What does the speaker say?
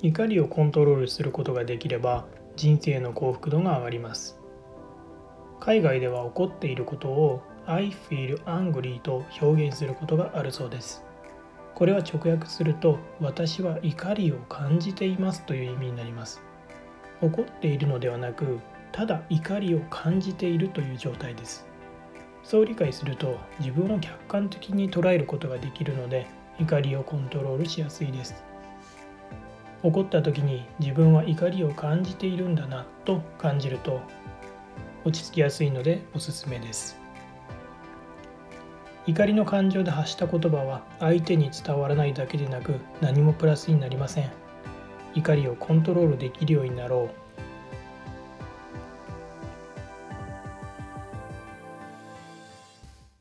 怒りをコントロールすることができれば人生の幸福度が上がります。海外では怒っていることを I feel angry と表現することがあるそうです。これは直訳すると私は怒りを感じていますという意味になります。怒っているのではなくただ怒りを感じているという状態です。そう理解すると自分を客観的に捉えることができるので怒りをコントロールしやすいです。怒った時に自分は怒りを感じているんだなと感じると落ち着きやすいのでおすすめです。怒りの感情で発した言葉は相手に伝わらないだけでなく何もプラスになりません。怒りをコントロールできるようになろう。